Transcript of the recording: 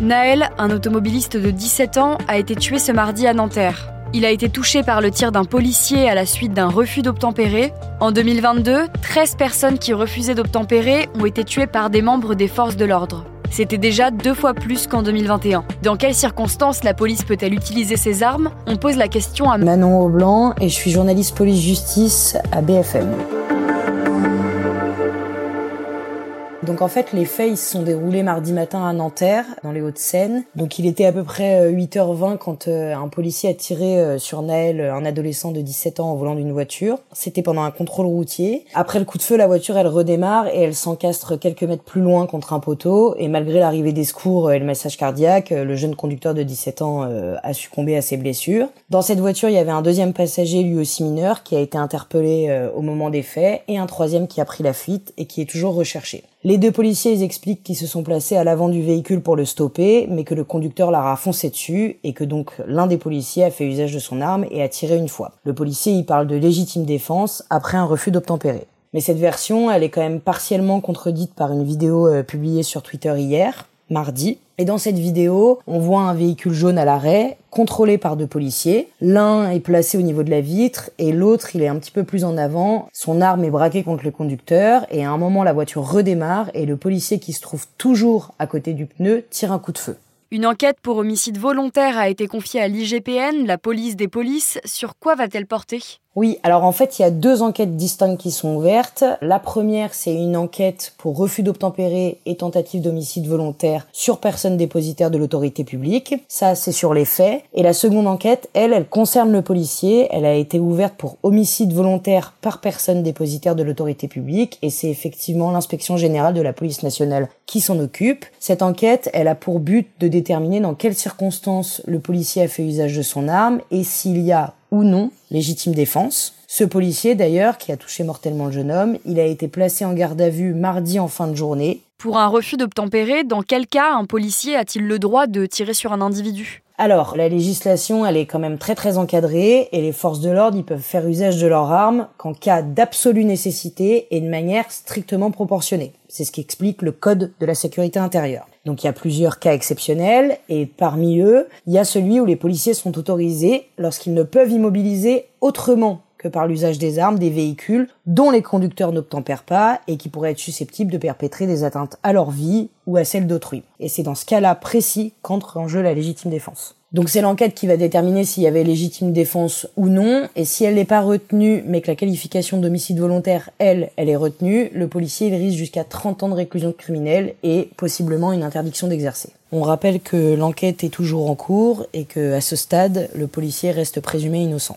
Naël, un automobiliste de 17 ans, a été tué ce mardi à Nanterre. Il a été touché par le tir d'un policier à la suite d'un refus d'obtempérer. En 2022, 13 personnes qui refusaient d'obtempérer ont été tuées par des membres des forces de l'ordre. C'était déjà deux fois plus qu'en 2021. Dans quelles circonstances la police peut-elle utiliser ses armes? On pose la question à Manon Aublanc et je suis journaliste police-justice à BFM. Donc en fait, les faits ils se sont déroulés mardi matin à Nanterre, dans les Hauts-de-Seine. Donc il était à peu près 8h20 euh, quand euh, un policier a tiré euh, sur Naël, un adolescent de 17 ans, en volant d'une voiture. C'était pendant un contrôle routier. Après le coup de feu, la voiture elle redémarre et elle s'encastre quelques mètres plus loin contre un poteau. Et malgré l'arrivée des secours et le message cardiaque, le jeune conducteur de 17 ans a succombé à ses blessures. Dans cette voiture, il y avait un deuxième passager, lui aussi mineur, qui a été interpellé au moment des faits, et un troisième qui a pris la fuite et qui est toujours recherché. Les deux policiers expliquent qu'ils se sont placés à l'avant du véhicule pour le stopper, mais que le conducteur leur a dessus et que donc l'un des policiers a fait usage de son arme et a tiré une fois. Le policier y parle de légitime défense après un refus d'obtempérer. Mais cette version, elle est quand même partiellement contredite par une vidéo euh, publiée sur Twitter hier, mardi. Et dans cette vidéo, on voit un véhicule jaune à l'arrêt, contrôlé par deux policiers. L'un est placé au niveau de la vitre et l'autre, il est un petit peu plus en avant. Son arme est braquée contre le conducteur et à un moment, la voiture redémarre et le policier qui se trouve toujours à côté du pneu tire un coup de feu. Une enquête pour homicide volontaire a été confiée à l'IGPN, la police des polices. Sur quoi va-t-elle porter? Oui, alors en fait, il y a deux enquêtes distinctes qui sont ouvertes. La première, c'est une enquête pour refus d'obtempérer et tentative d'homicide volontaire sur personne dépositaire de l'autorité publique. Ça, c'est sur les faits. Et la seconde enquête, elle, elle concerne le policier. Elle a été ouverte pour homicide volontaire par personne dépositaire de l'autorité publique et c'est effectivement l'inspection générale de la police nationale qui s'en occupe. Cette enquête, elle a pour but de déterminer dans quelles circonstances le policier a fait usage de son arme et s'il y a ou non légitime défense. Ce policier, d'ailleurs, qui a touché mortellement le jeune homme, il a été placé en garde à vue mardi en fin de journée. Pour un refus d'obtempérer, dans quel cas un policier a-t-il le droit de tirer sur un individu? Alors, la législation, elle est quand même très très encadrée et les forces de l'ordre, ils peuvent faire usage de leurs armes qu'en cas d'absolue nécessité et de manière strictement proportionnée. C'est ce qui explique le code de la sécurité intérieure. Donc il y a plusieurs cas exceptionnels et parmi eux, il y a celui où les policiers sont autorisés lorsqu'ils ne peuvent immobiliser autrement que par l'usage des armes des véhicules dont les conducteurs n'obtempèrent pas et qui pourraient être susceptibles de perpétrer des atteintes à leur vie ou à celle d'autrui. Et c'est dans ce cas-là précis qu'entre en jeu la légitime défense. Donc c'est l'enquête qui va déterminer s'il y avait légitime défense ou non, et si elle n'est pas retenue, mais que la qualification d'homicide volontaire, elle, elle est retenue, le policier risque jusqu'à 30 ans de réclusion criminelle et possiblement une interdiction d'exercer. On rappelle que l'enquête est toujours en cours et que à ce stade, le policier reste présumé innocent.